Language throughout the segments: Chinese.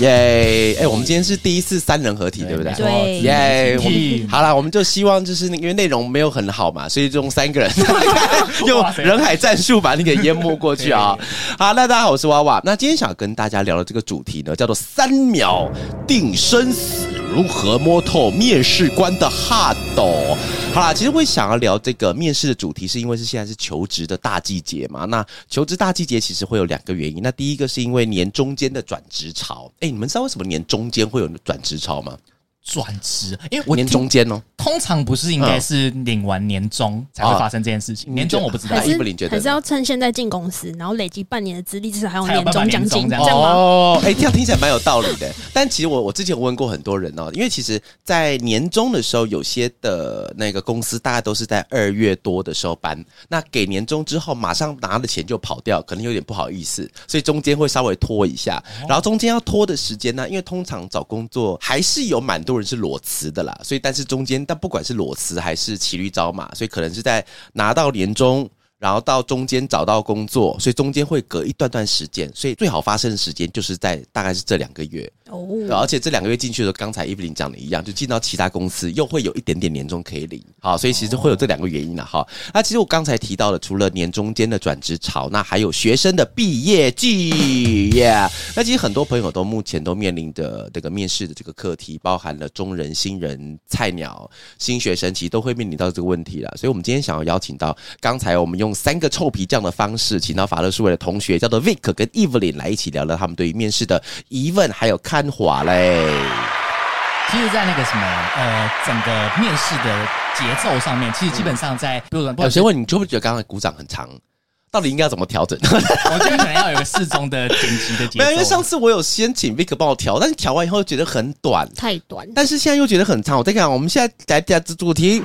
耶！哎，我们今天是第一次三人合体，对不对？对耶！我们好了，我们就希望就是因为内容没有很好嘛，所以就用三个人 用人海战术把你给淹没过去啊！好，那大家好，我是娃娃。那今天想跟大家聊的这个主题呢，叫做“三秒定生死”，如何摸透面试官的哈斗？好啦，其实会想要聊这个面试的主题，是因为是现在是求职的大季节嘛。那求职大季节其实会有两个原因，那第一个是因为年中间的转职潮。哎，你们知道为什么年中间会有转职潮吗？转职，因为我年中间哦，通常不是应该是领完年终才会发生这件事情，年终我不知道。那还，伊芙琳觉得。还是要趁现在进公司，然后累积半年的资历，至少还有年终奖金，这样。吗？哦，哎、这样听起来蛮有道理的。但其实我我之前有问过很多人哦，因为其实，在年终的时候，有些的那个公司大概都是在二月多的时候搬，那给年终之后，马上拿了钱就跑掉，可能有点不好意思，所以中间会稍微拖一下。然后中间要拖的时间呢，因为通常找工作还是有蛮多是裸辞的啦，所以但是中间，但不管是裸辞还是骑驴找马，所以可能是在拿到年终。然后到中间找到工作，所以中间会隔一段段时间，所以最好发生的时间就是在大概是这两个月。对哦，而且这两个月进去的时候，刚才伊芙琳讲的一样，就进到其他公司又会有一点点年终可以领。好，所以其实会有这两个原因了。哈，那其实我刚才提到了，除了年中间的转职潮，那还有学生的毕业季，yeah。那其实很多朋友都目前都面临着这个面试的这个课题，包含了中人、新人、菜鸟、新学生，其实都会面临到这个问题了。所以我们今天想要邀请到刚才我们用三个臭皮匠的方式，请到法乐数位的同学，叫做 Vic 跟 Evelyn 来一起聊聊他们对于面试的疑问还有看法嘞。其实，在那个什么呃，整个面试的节奏上面，其实基本上在，比如说，不有先问你，觉不觉得刚刚鼓掌很长？到底应该要怎么调整？我觉得可能要有一个适中的剪辑的节没有，因为上。次我有先请 Vick 帮我调，但是调完以后觉得很短，太短，但是现在又觉得很长。我在看，我们现在来讲主题，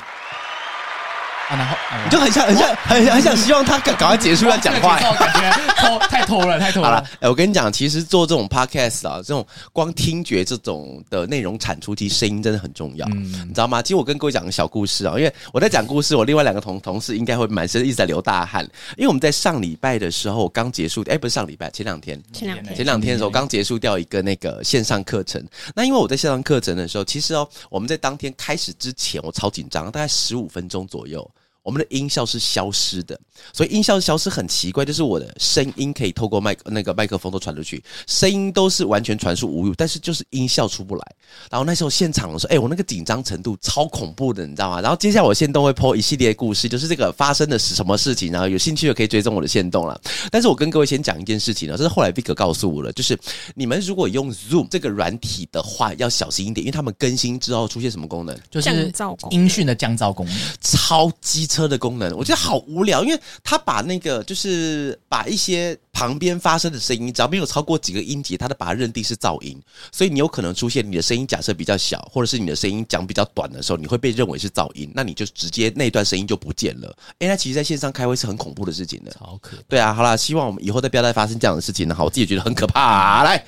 啊，然后你就很想、很想、很很想希望他赶赶快结束要讲话这。个感觉偷太偷了，太拖 好了了。，哎，我跟你讲，其实做这种 podcast 啊，这种光听觉这种的内容产出，其实声音真的很重要，嗯你知道吗？其实我跟各位讲个小故事啊，因为我在讲故事，我另外两个同同事应该会满身一直在流大汗，因为我们在上礼拜的时候刚结束，哎，不是上礼拜，前两天，前两天前两天的时候刚结束掉一个那个线上课程。那因为我在线上课程的时候，其实哦，我们在当天开始之前，我超紧张，大概十五分钟左右。我们的音效是消失的，所以音效消失很奇怪，就是我的声音可以透过麦克那个麦克风都传出去，声音都是完全传输无误，但是就是音效出不来。然后那时候现场的时候，哎、我那个紧张程度超恐怖的，你知道吗？然后接下来我现动会 po 一系列故事，就是这个发生的是什么事情，然后有兴趣的可以追踪我的线动了。但是我跟各位先讲一件事情呢，这是后来 Vic 告诉我了，就是你们如果用 Zoom 这个软体的话，要小心一点，因为他们更新之后出现什么功能？就是降噪音讯的降噪功能，超机车的功能，我觉得好无聊，因为他把那个就是把一些旁边发生的声音，只要没有超过几个音节，他都把它认定是噪音，所以你有可能出现你的声音假设比较小，或者是你的声音讲比较短的时候，你会被认为是噪音，那你就直接那段声音就不见了。诶，那其实在线上开会是很恐怖的事情的。超可对啊，好啦，希望我们以后再不要再发生这样的事情了。好，我自己觉得很可怕。来，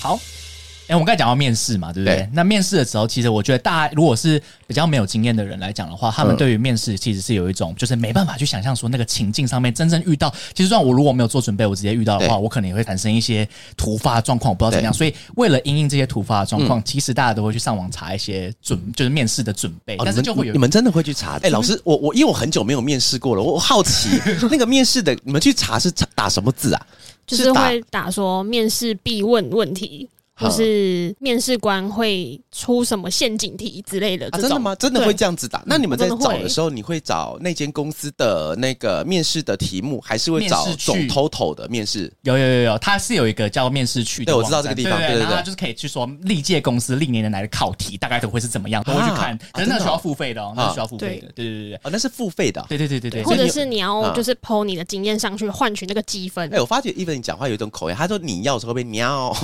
好。哎、我们刚才讲到面试嘛，对不对？对那面试的时候，其实我觉得大家如果是比较没有经验的人来讲的话，他们嗯对于面试其实是有一种就是没办法去想象说那个情境上面真正遇到。其实，算我如果没有做准备，我直接遇到的话，我可能也会产生一些突发状况，我不知道怎么样。所以，为了因应这些突发的状嗯况，其实大家都会去上网查一些准，就是面试的准备，哦但是就会有你们真的会去查？哎、老师，我我因为我很久没有面试过了，我我好奇 那个面试的你们去查是查打什么字啊？就是会打说面试必问问题，好或是面试官会出什么陷阱题之类的啊，这种。真的吗？真的会这样子打？那你们在找的时候，你会找那间公司的那个面试的题目，还是会找面试总去 total 的面试？有有有有，它是有一个叫面试区对我，知道这个地方对对对就是可以去说历届公司历年的来的考题大概都会是怎么样，都会去看。啊可是那真的哦需要付费的哦，那是需要付费的。对对对对哦，那是付费的啊。对对对对对或者。是你要嗯就是抛你的经验上去换取那个积分哎、，我发觉 even 你讲话有一种口音，他说你要的时候会被喵，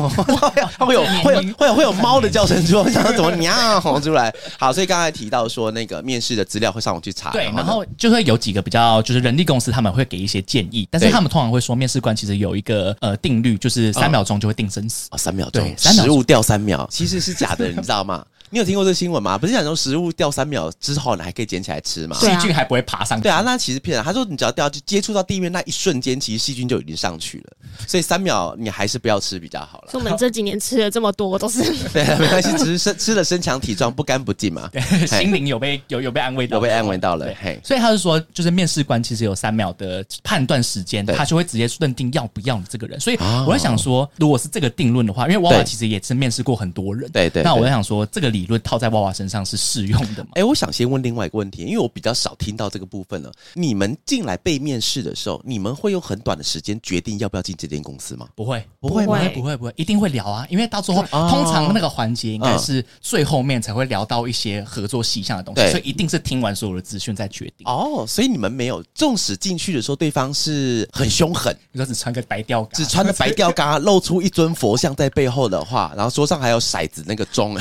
他 会有会有会有会有猫的叫声出来，我想说怎么喵吼出来？好，所以刚才提到说那个面试的资料会上网去查，对，然后就会有几个比较，就是人力公司他们会给一些建议，但是他们通常会说，面试官其实有一个呃定律，就是三秒钟就会定生死。哦，三秒钟对，三秒钟食物掉三秒，其实是假的，你知道吗？你有听过这个新闻吗？不是讲说食物掉三秒之后，你还可以捡起来吃吗？对啊细菌还不会爬上去。对啊，那其实骗人。他说你只要掉就接触到地面那一瞬间，其实细菌就已经上去了，所以三秒你还是不要吃比较好了。所以我们这几年吃了这么多，都是 对，没关系，只是身吃了身强体壮，不干不净嘛，心灵有被有有被安慰到，有被安慰到了对。嘿，所以他是说，就是面试官其实有三秒的判断时间，对他就会直接认定要不要你这个人。所以哦我在想说，如果是这个定论的话，因为娃娃对其实也是面试过很多人，对对对那我在想说，这个理论套在娃娃身上是适用的吗？哎、我想先问另外一个问题，因为我比较少听到这个部分了。你们进来被面试的时候，你们会用很短的时间决定要不要进这间公司吗？不会，不会不会，不会，不会，一定会聊啊！因为到最后，哦通常那个环节应该是最后面才会聊到一些合作细项的东西，所以一定是听完所有的资讯再决定。哦，所以你们没有，纵使进去的时候对方是很凶狠，你说只穿个白吊嘎，只穿着白吊嘎，露出一尊佛像在背后的话，然后桌上还有骰子那个钟，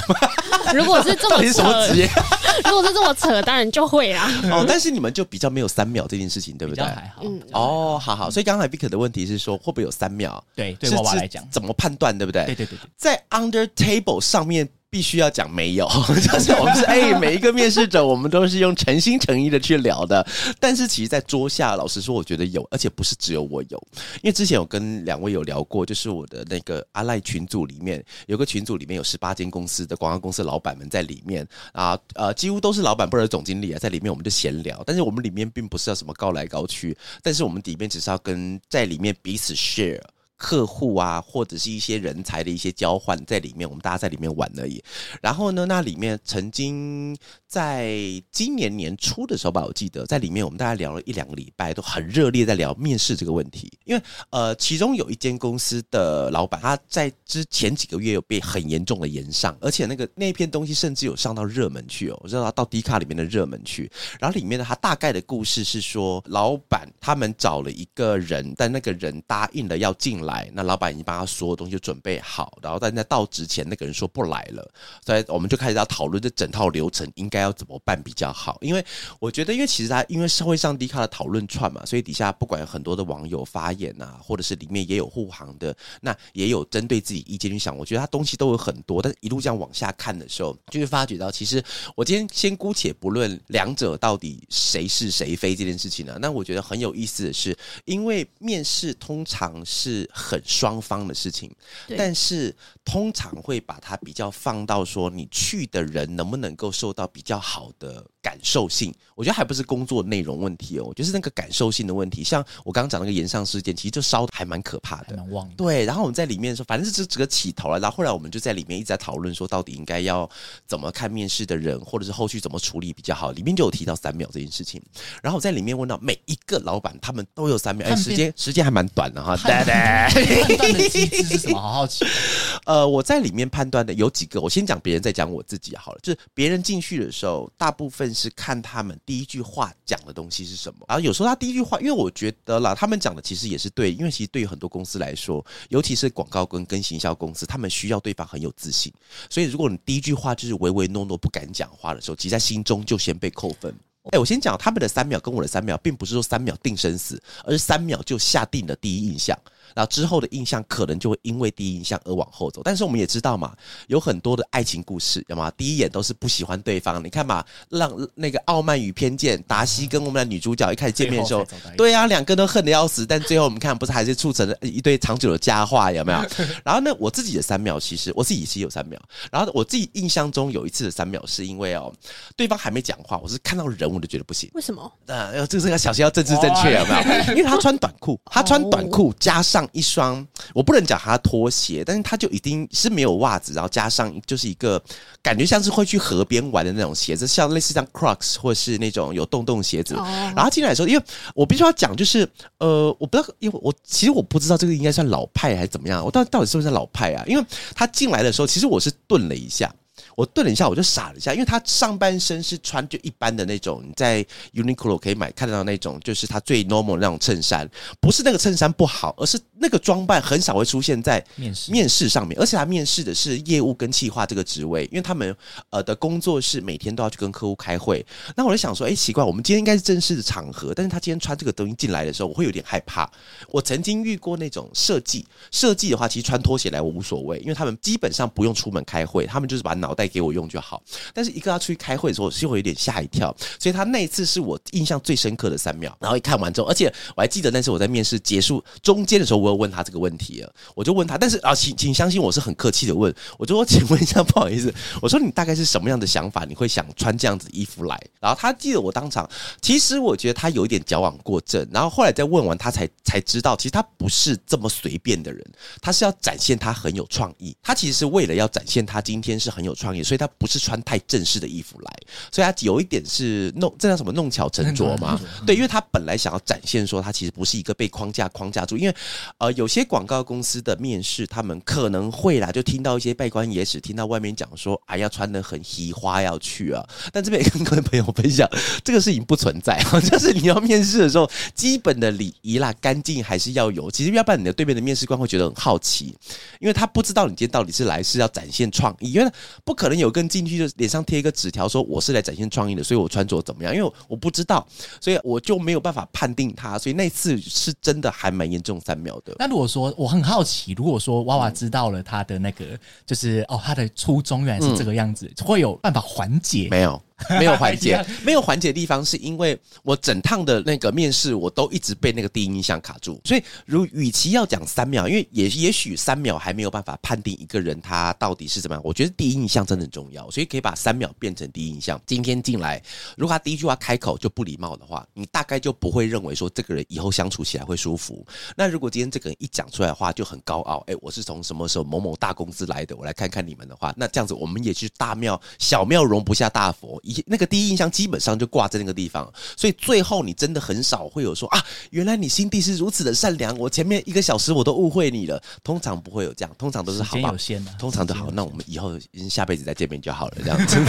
如果是这么扯，业？如果是这么扯，当然就会啊。哦，但是你们就比较没有三秒这件事情，对不对？还好。嗯哦，好好，所以刚才 Vic 的问题是说，会不会有三秒？对，对娃娃来讲，怎么判断，对不对？对对对对，在 under table 上面必须要讲没有，就是我们是哎、每一个面试者我们都是用诚心诚意的去聊的，但是其实，在桌下，老实说，我觉得有，而且不是只有我有，因为之前有跟两位有聊过，就是我的那个阿赖群组里面有个群组里面有十八间公司的广告公司老板们在里面。啊，呃，几乎都是老板或者总经理啊，在里面我们就闲聊，但是我们里面并不是要什么高来高去，但是我们里面只是要跟在里面彼此 share。客户啊，或者是一些人才的一些交换在里面，我们大家在里面玩而已。然后呢，那里面曾经在今年年初的时候吧，我记得在里面我们大概聊了一两个礼拜，都很热烈在聊面试这个问题。因为呃，其中有一间公司的老板，他在之前几个月有被很严重的延上，而且那个那篇东西甚至有上到热门去哦，我知道他到 D 卡里面的热门去。然后里面呢他大概的故事是说，老板他们找了一个人，但那个人答应了要进来，那老板已经帮他所有东西准备好，然后但在到职前那个人说不来了，所以我们就开始要讨论这整套流程应该要怎么办比较好。因为我觉得，因为其实他因为社会上低卡的讨论串嘛，所以底下不管有很多的网友发言啊，或者是里面也有护航的，那也有针对自己意见去想。我觉得他东西都有很多，但是一路这样往下看的时候，就会发觉到，其实我今天先姑且不论两者到底谁是谁非这件事情呢、那我觉得很有意思的是，因为面试通常是很双方的事情，但是通常会把它比较放到说你去的人能不能够受到比较好的感受性。我觉得还不是工作内容问题哦，就是那个感受性的问题。像我刚刚讲那个延上事件，其实就烧的还蛮可怕的。还蛮旺的。对，然后我们在里面的时候，反正是这这个起头了，然后后来我们就在里面一直在讨论说，到底应该要怎么看面试的人，或者是后续怎么处理比较好。里面就有提到三秒这件事情，然后我在里面问到每一个老板，他们都有三秒，哎，时间时间还蛮短的哈。判断的机制是什么？好好奇。呃，我在里面判断的有几个，我先讲别人，再讲我自己好了。就是别人进去的时候，大部分是看他们第一句话讲的东西是什么，然后有时候他第一句话，因为我觉得啦，他们讲的其实也是对，因为其实对于很多公司来说，尤其是广告跟跟行销公司，他们需要对方很有自信，所以如果你第一句话就是唯唯诺诺不敢讲话的时候，其实在心中就先被扣分。哎、我先讲他们的三秒跟我的三秒，并不是说三秒定生死，而是三秒就下定了第一印象，然后之后的印象可能就会因为第一印象而往后走。但是我们也知道嘛，有很多的爱情故事，有吗？第一眼都是不喜欢对方。你看嘛，让那个《傲慢与偏见》，达西跟我们的女主角一开始见面的时候对啊，两个都恨得要死，但最后我们看不是还是促成了一对长久的佳话，有没有？然后呢，我自己的三秒，其实我自己也是有三秒。然后我自己印象中有一次的三秒，是因为哦，对方还没讲话，我是看到人我就觉得不行。为什么？呃，这个这个小心要政治正确有没有？因为他穿短裤，他穿短裤加上一双，我不能讲他拖鞋，但是他就一定是没有袜子，然后加上就是一个感觉像是会去河边玩的那种鞋子，像类似像 Crocs 或是那种有洞洞鞋子。哦然后进来的时候，因为我必须要讲，就是呃，我不知道，因为我其实我不知道这个应该算老派还是怎么样，我到到底是不是老派啊？因为他进来的时候，其实我是顿了一下。我顿了一下，我就傻了一下，因为他上半身是穿就一般的那种，你在 Uniqlo 可以买看得到那种，就是他最 normal 的那种衬衫，不是那个衬衫不好，而是那个装扮很少会出现在面试面试上面，而且他面试的是业务跟企划这个职位，因为他们呃的工作是每天都要去跟客户开会。那我就想说，哎、奇怪，我们今天应该是正式的场合，但是他今天穿这个东西进来的时候，我会有点害怕。我曾经遇过那种设计，设计的话，其实穿拖鞋来我无所谓，因为他们基本上不用出门开会，他们就是把脑袋给我用就好。但是一个要出去开会的时候，其实我有点吓一跳，所以他那一次是我印象最深刻的三秒。然后一看完之后，而且我还记得那是我在面试结束中间的时候，我有问他这个问题了，我就问他，但是啊，请请相信我是很客气的问，我就说，请问一下，不好意思，我说你大概是什么样的想法，你会想穿这样子衣服来？然后他记得我当场，其实我觉得他有一点矫枉过正，然后后来再问完，他才才知道，其实他不是这么随便的人，他是要展现他很有创意，他其实是为了要展现他今天是很有创意，所以他不是穿太正式的衣服来，所以他有一点是弄这叫什么弄巧成拙嘛？对，因为他本来想要展现说他其实不是一个被框架框架住，因为呃有些广告公司的面试，他们可能会啦，就听到一些拜官野史，听到外面讲说哎要穿的很奇花要去啊，但这边也跟各位朋友分享，这个事情不存在，就是你要面试的时候，基本的礼仪啦、干净还是要有，其实要不然你的对面的面试官会觉得很好奇，因为他不知道你今天到底是来是要展现创意，因为不可能有个人进去就脸上贴一个纸条说我是来展现创意的，所以我穿着怎么样？因为我不知道，所以我就没有办法判定他，所以那次是真的还蛮严重三秒的。那如果说我很好奇，如果说娃娃知道了他的那个，就是哦，他的初衷原来是这个样子，会有办法缓解？没有，没有缓解，没有缓解的地方是因为我整趟的那个面试，我都一直被那个第一印象卡住。所以，如与其要讲三秒，因为也也许三秒还没有办法判定一个人他到底是怎么样，我觉得第一印象真的很重要，所以可以把三秒变成第一印象。今天进来，如果他第一句话开口就不礼貌的话，你大概就不会认为说这个人以后相处起来会舒服。那如果今天这个人一讲出来的话就很高傲，哎、我是从什么时候某某大公司来的，我来看看你们的话，那这样子我们也去大庙，小庙容不下大佛，一那个第一印象基本上就挂在那个地方，所以最后你真的很少会有说啊，原来你心地是如此的善良，我前面一个小时我都误会你了，通常不会有这样，通常都是好有。限的、通常都好，那我们以后下辈子再见面就好了，这样子。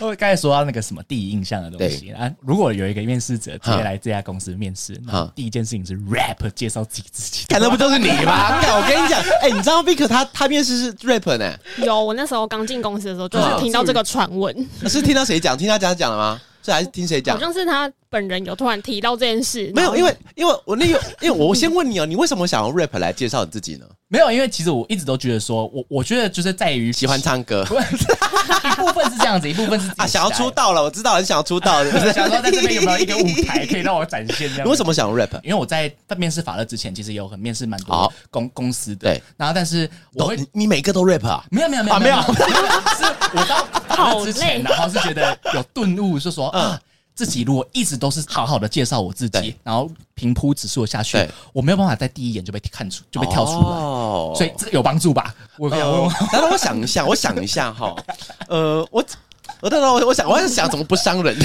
我 刚才说到那个什么第一印象的东西啊，如果有一个面试者直接来这家公司面试，那第一件事情是 rap 介绍自己自己。看，那不就是你吗？我跟你讲，哎、你知道 Vic 他他面试是 rap 呢，有，我那时候刚进公司的时候，就是嗯听到这个传闻，是听到谁讲？听他讲讲了吗？是还是听谁讲好？像是他本人有突然提到这件事，没有，因为因为我那个，因为我先问你哦，你为什么想用 rap 来介绍你自己呢？没有，因为其实我一直都觉得说，我我觉得就是在于喜欢唱歌 一部分是这样子，一部分是啊，想要出道了，我知道你想要出道，对不对？想说在这边有没有一个舞台可以让我展现这样？你为什？么想用 rap？因为我在面试法乐之前，其实有很面试蛮多公公司的，对，然后但是我会你你每个都 rap 啊？没有没有没有啊没有是我到法乐之前，然后是觉得有顿悟，是说嗯啊。自己如果一直都是好好的介绍我自己，然后平铺直述下去，我没有办法在第一眼就被看出，就被跳出来，哦所以这个有帮助吧？我可以问呃，然后我想一下，我想一下哈，呃，我我等等，我我想我在想怎么不伤人。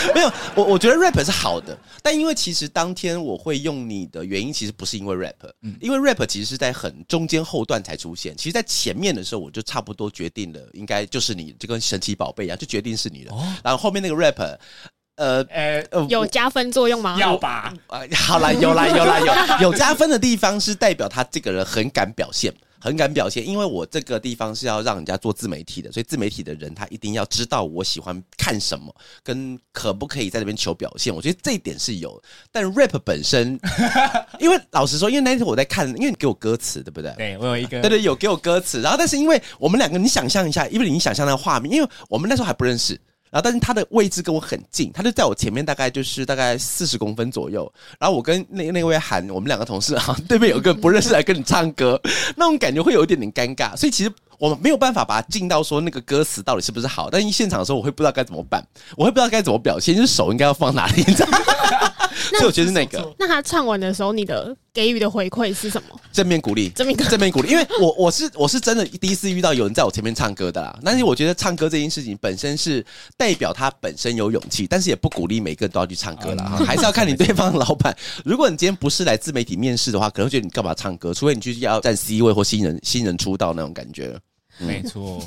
没有，我我觉得 rap 是好的，但因为其实当天我会用你的原因，其实不是因为 rap，、因为 rap 其实是在很中间后段才出现。其实，在前面的时候，我就差不多决定了，应该就是你，就跟神奇宝贝一样，就决定是你了。然后后面那个 rap，呃呃，呃，有加分作用吗？要吧？呃，好啦，有啦，有啦，有 有加分的地方是代表他这个人很敢表现，很敢表现。因为我这个地方是要让人家做自媒体的，所以自媒体的人他一定要知道我喜欢看什么，跟可不可以在那边求表现。我觉得这一点是有，但 rap 本身，因为老实说，因为那天我在看，因为你给我歌词，对不对？对我有一个对对，有给我歌词，然后但是因为我们两个，你想象一下，因为你想象那个画面，因为我们那时候还不认识。然后，但是他的位置跟我很近，他就在我前面，大概就是大概四十公分左右。然后我跟那那位喊，我们两个同事啊，对面有个不认识来跟你唱歌，那种感觉会有一点点尴尬。所以其实我们没有办法把它进到说那个歌词到底是不是好，但一现场的时候我会不知道该怎么办，我会不知道该怎么表现，就是手应该要放哪里，你知道吗？所以我觉得是那个那他唱完的时候，你的给予的回馈是什么？正面鼓励。这么一个正面鼓励，因为我我是我是真的第一次遇到有人在我前面唱歌的啦。但是我觉得唱歌这件事情本身是代表他本身有勇气，但是也不鼓励每个人都要去唱歌啦，哈还是要看你对方的老板。如果你今天不是来自媒体面试的话，可能会觉得你干嘛唱歌？除非你去要占 C 位或新人新人出道那种感觉，没错，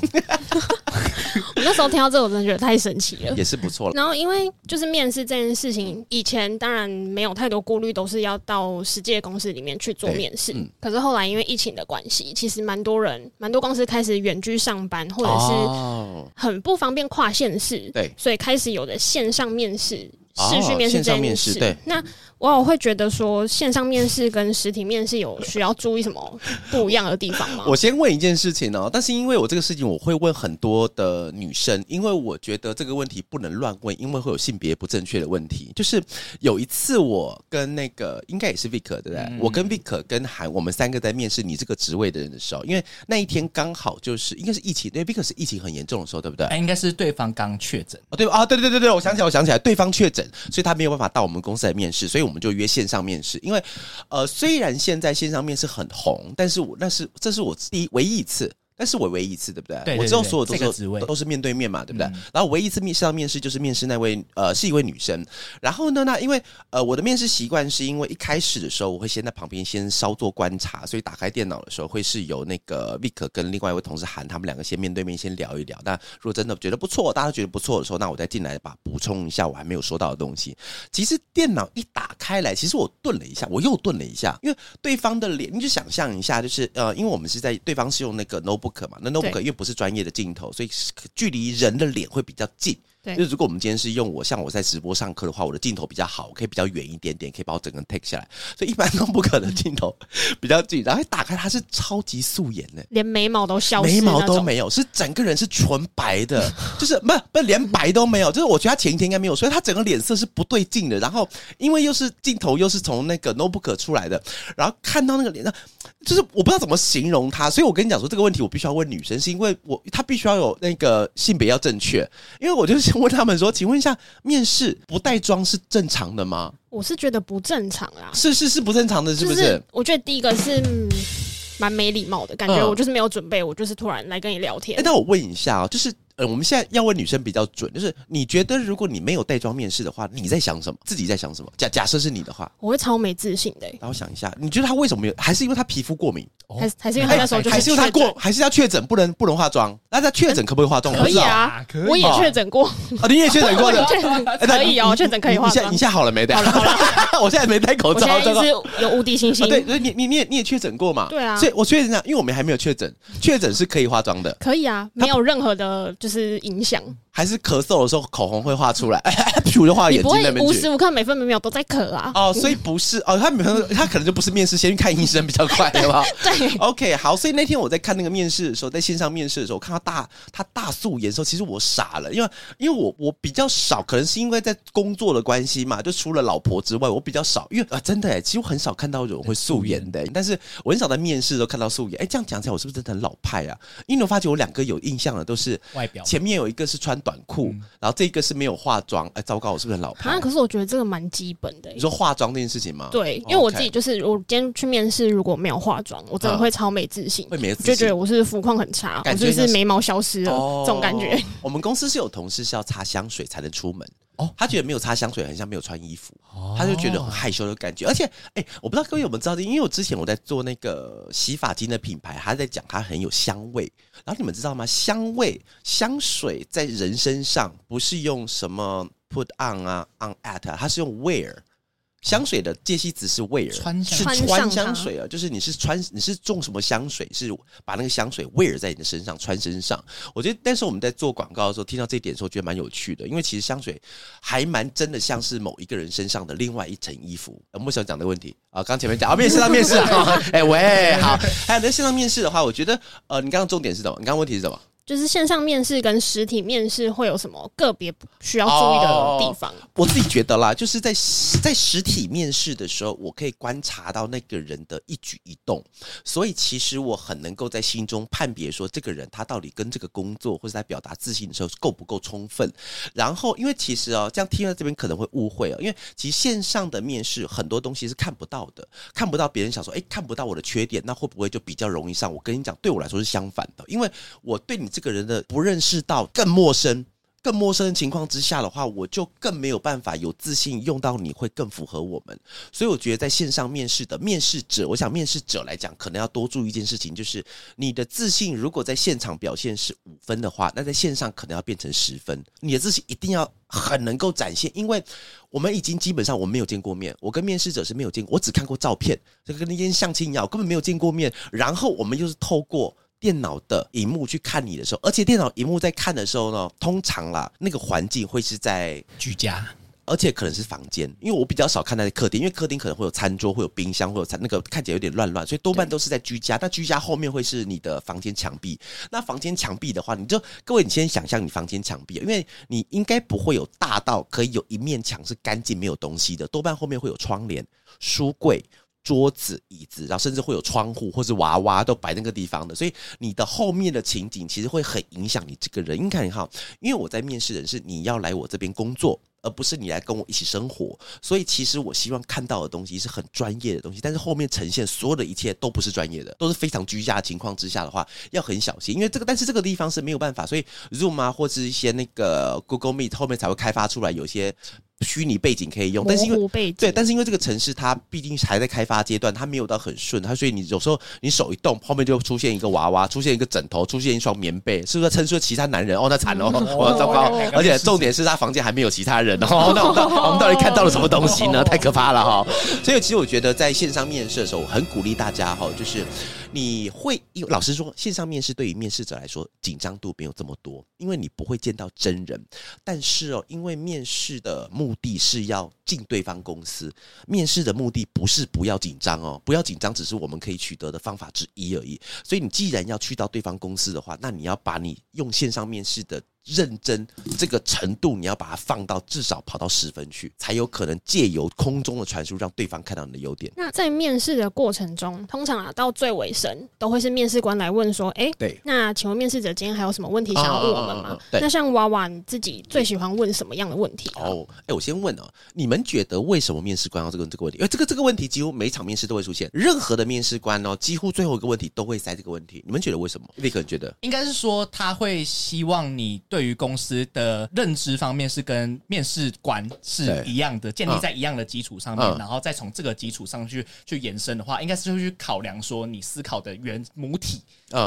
我那时候听到这个，我真的觉得太神奇了。也是不错了。然后，因为就是面试这件事情，以前当然没有太多顾虑，都是要到实际的公司里面去做面试。嗯可是后来因为疫情的关系，其实蛮多人、蛮多公司开始远距上班，或者是哦很不方便跨县市，对所以开始有的线上面试、哦视讯面试线上这件事。面试对那我我会觉得说，线上面试跟实体面试有需要注意什么不一样的地方吗？我先问一件事情哦，但是因为我这个事情我会问很多的女生，因为我觉得这个问题不能乱问，因为会有性别不正确的问题。就是有一次我跟那个应该也是 Vic 对不对？嗯我跟 Vic 跟韩我们三个在面试你这个职位的人的时候，因为那一天刚好就是应该是疫情，因为 Vic 是疫情很严重的时候，对不对？哎，应该是对方刚确诊，哦，对吧？啊，对对对对，我想起来，我想起来，对方确诊，所以他没有办法到我们公司来面试，所以我我们就约线上面试。因为，呃，虽然现在线上面试很红，但是我那是这是我第一唯一一次。但是我唯一一次，对不对？对对我知道所有都这个职位是都是面对面嘛，对不对？嗯然后唯一一次面上面试就是面试那位呃是一位女生。然后呢，那因为呃我的面试习惯是因为一开始的时候我会先在旁边先稍作观察，所以打开电脑的时候会是由那个 Vic 跟另外一位同事喊他们两个先面对面先聊一聊。那如果真的觉得不错，大家都觉得不错的时候，那我再进来把补充一下我还没有说到的东西。其实电脑一打开来，其实我顿了一下，我又顿了一下，因为对方的脸，你就想象一下，就是呃，因为我们是在对方是用那个 notebook 嘛，那 notebook 对因为不是专业的镜头，所以距离人的脸会比较近。对就是如果我们今天是用我像我在直播上课的话，我的镜头比较好，我可以比较远一点点，可以把我整个人 take 下来。所以一般 notebook 的镜头 比较近，然后一打开它是超级素颜的。连眉毛都消失，眉毛都。没有，是整个人是纯白的，就是不不连白都没有，就是我觉得他前一天应该没有，所以他整个脸色是不对劲的。然后因为又是镜头又是从那个 notebook 出来的，然后看到那个脸上，就是我不知道怎么形容他，所以我跟你讲说这个问题我必须要问女生，是因为我他必须要有那个性别要正确，因为我就是先问他们说，请问一下，面试不带妆是正常的吗？我是觉得不正常啊，是是是不正常的，是不？就是我觉得第一个是嗯蛮、没礼貌的感觉，嗯我就是没有准备，我就是突然来跟你聊天。哎、那我问一下啊、就是呃，我们现在要问女生比较准，就是你觉得如果你没有带妆面试的话，你在想什么？自己在想什么？假假设是你的话，我会超没自信的、欸，然后想一下，你觉得他为什么没有？还是因为他皮肤过敏？哦还是还是因为他那时候就是还是因为他过？还是要确诊不能不能化妆？那他确诊可不可以化妆？我不知道可以啊啊可以，我也确诊过，啊，你也确诊过的。确诊哎可以哦，确诊可以化妆你你现在你。现在好了没？好了好了，我现在没戴口罩，我现在一直有无敌星星啊，，对，所以你你你也你也确诊过嘛？对啊所以我确诊这样，因为我们还没有确诊，确诊是可以化妆的，可以啊，没有任何的就是是影响。还是咳嗽的时候口红会画出来，哎，噗就画眼睛那边去无时。无刻每分每秒都在咳啊？哦，所以不是哦，他可能他可能就不是面试，先去看医生比较快，对吧？对，OK，好，所以那天我在看那个面试的时候，在线上面试的时候，我看到大他大素颜的时候，其实我傻了，因为因为我我比较少，可能是因为在工作的关系嘛，就除了老婆之外，我比较少，因为啊，真的哎，其实我很少看到有人会素颜的，但是我很少在面试的时候看到素颜。哎，这样讲起来，我是不是真的很老派啊？因为我发觉我两个有印象的都是外表前面有一个是穿短裤，然后这个是没有化妆，哎，糟糕，我是不是很老派啊，？可是我觉得这个蛮基本的欸、你说化妆这件事情吗？对，哦因为我自己就是，我今天去面试，如果没有化妆，我真的嗯会超没自信，会没自信就觉得我是肤况很差，我感觉是眉毛消失了、哦这种感觉。我们公司是有同事是要擦香水才能出门。哦哦，他觉得没有擦香水很像没有穿衣服，哦他就觉得很害羞的感觉。而且，哎、我不知道各位有没有知道，因为我之前我在做那个洗发精的品牌，他在讲它很有香味。然后你们知道吗？香味香水在人身上不是用什么 put on 啊 on at，啊它是用 wear。香水的介系词是 wear，是穿香水啊，就是你是穿你是种什么香水，是把那个香水 wear 在你的身上穿身上。我觉得那时候我们在做广告的时候，听到这一点的时候，觉得蛮有趣的，因为其实香水还蛮真的像是某一个人身上的另外一层衣服。呃我们想讲的问题啊，刚前面讲啊，面试到面试啊，哎、喂，好，还有在线上面试的话，我觉得呃，你刚刚重点是什么？你刚刚问题是什么？就是线上面试跟实体面试会有什么个别需要注意的地方？我自己觉得啦，就是在在实体面试的时候，我可以观察到那个人的一举一动，所以其实我很能够在心中判别说，这个人他到底跟这个工作或者在表达自信的时候够不够充分。然后，因为其实哦，这样听到这边可能会误会哦，因为其实线上的面试很多东西是看不到的，看不到别人想说，哎，看不到我的缺点，那会不会就比较容易上？我跟你讲，对我来说是相反的，因为我对你这个人的不认识到更陌生。更陌生的情况之下的话，我就更没有办法有自信用到你会更符合我们。所以我觉得在线上面试的面试者，我想面试者来讲，可能要多注意一件事情，就是你的自信如果在现场表现是五分的话，那在线上可能要变成十分。你的自信一定要很能够展现，因为我们已经基本上我没有见过面，我跟面试者是没有见过，我只看过照片，就跟那间相亲一样，根本没有见过面。然后我们又是透过。电脑的荧幕去看你的时候，而且电脑荧幕在看的时候呢，通常啦，那个环境会是在居家，而且可能是房间，因为我比较少看在客厅，因为客厅可能会有餐桌，会有冰箱，会有餐那个看起来有点乱乱，所以多半都是在居家。但居家后面会是你的房间墙壁，那房间墙壁的话，你就各位，你先想象你房间墙壁，因为你应该不会有大到可以有一面墙是干净没有东西的，多半后面会有窗帘、书柜。桌子、椅子，然后甚至会有窗户或是娃娃都摆那个地方的，所以你的后面的情景其实会很影响你这个人。你看哈，因为我在面试人是你要来我这边工作，而不是你来跟我一起生活，所以其实我希望看到的东西是很专业的东西。但是后面呈现所有的一切都不是专业的，都是非常居家的情况之下的话，要很小心，因为这个但是这个地方是没有办法，所以 Zoom 啊或者一些那个 Google Meet 后面才会开发出来有些。虚拟背景可以用，但是因为对，但是因为这个城市它毕竟还在开发阶段，它没有到很顺，它所以你有时候你手一动，后面就出现一个娃娃，出现一个枕头，出现一双棉被，是不是称说其他男人？哦，那惨了，我糟糕！而且重点是他房间还没有其他人哦，那我们我们到底看到了什么东西呢？太可怕了哈！所以其实我觉得在线上面试的时候，我很鼓励大家哈，就是你会，老实说，线上面试对于面试者来说紧张度没有这么多，因为你不会见到真人，但是哦，因为面试的目目的是要进对方公司，面试的目的不是不要紧张哦，不要紧张，只是我们可以取得的方法之一而已。所以你既然要去到对方公司的话，那你要把你用线上面试的。认真这个程度，你要把它放到至少跑到十分去，才有可能借由空中的传输，让对方看到你的优点。那在面试的过程中，通常啊到最尾声，都会是面试官来问说：“哎，对，那请问面试者今天还有什么问题想要问我们吗？”那像娃娃，你自己最喜欢问什么样的问题？哦，哎，我先问哦，你们觉得为什么面试官要这个这个问题？因为这个这个问题几乎每场面试都会出现，任何的面试官哦，几乎最后一个问题都会塞这个问题。你们觉得为什么？立刻觉得应该是说他会希望你对于公司。的认知方面是跟面试官是一样的，建立在一样的基础上面，然后再从这个基础上去去延伸的话，应该是会去考量说你思考的原母体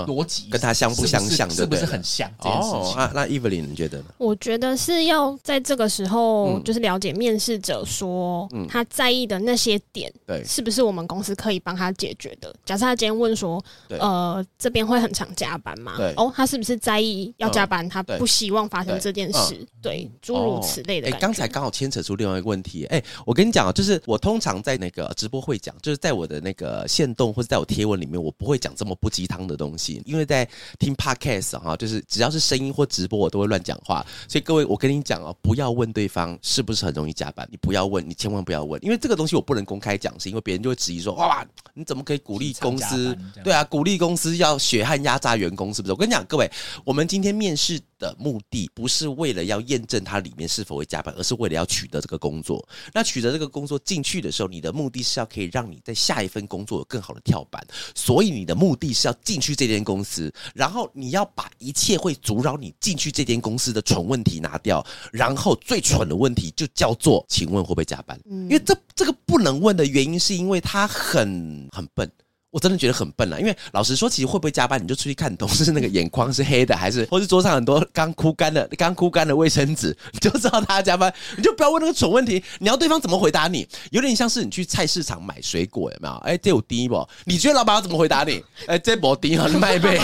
逻辑跟他相不相像，是不是很像这件事情？那那 Evelyn 你觉得呢？我觉得是要在这个时候就是了解面试者说他在意的那些点，对，是不是我们公司可以帮他解决的？假设他今天问说，呃，这边会很常加班吗？哦，他是不是在意要加班？他不希望发生这。件事？对。诸如此类的，哎，刚才刚好牵扯出另外一个问题，哎，我跟你讲啊，就是我通常在那个直播会讲，就是在我的那个线动或者在我贴文里面，我不会讲这么不鸡汤的东西，因为在听 podcast 哈，就是只要是声音或直播，我都会乱讲话，所以各位，我跟你讲哦，不要问对方是不是很容易加班，你不要问，你千万不要问，因为这个东西我不能公开讲，是因为别人就会质疑说，哇，你怎么可以鼓励公司？对啊，鼓励公司要血汗压榨员工，是不是？我跟你讲，各位，我们今天面试。的目的不是为了要验证它里面是否会加班，而是为了要取得这个工作。那取得这个工作进去的时候，你的目的是要可以让你在下一份工作有更好的跳板。所以你的目的是要进去这间公司，然后你要把一切会阻扰你进去这间公司的蠢问题拿掉。然后最蠢的问题就叫做，请问会不会加班？因为这这个不能问的原因，是因为他很很笨。我真的觉得很笨了，因为老实说，其实会不会加班，你就出去看同事那个眼眶是黑的，还是 或是桌上很多刚枯干的、刚枯干的卫生纸，你就知道他加班。你就不要问那个蠢问题，你要对方怎么回答你，有点像是你去菜市场买水果，有没有？哎，这有低不？你觉得老板要怎么回答你？哎，这不低啊，你卖呗。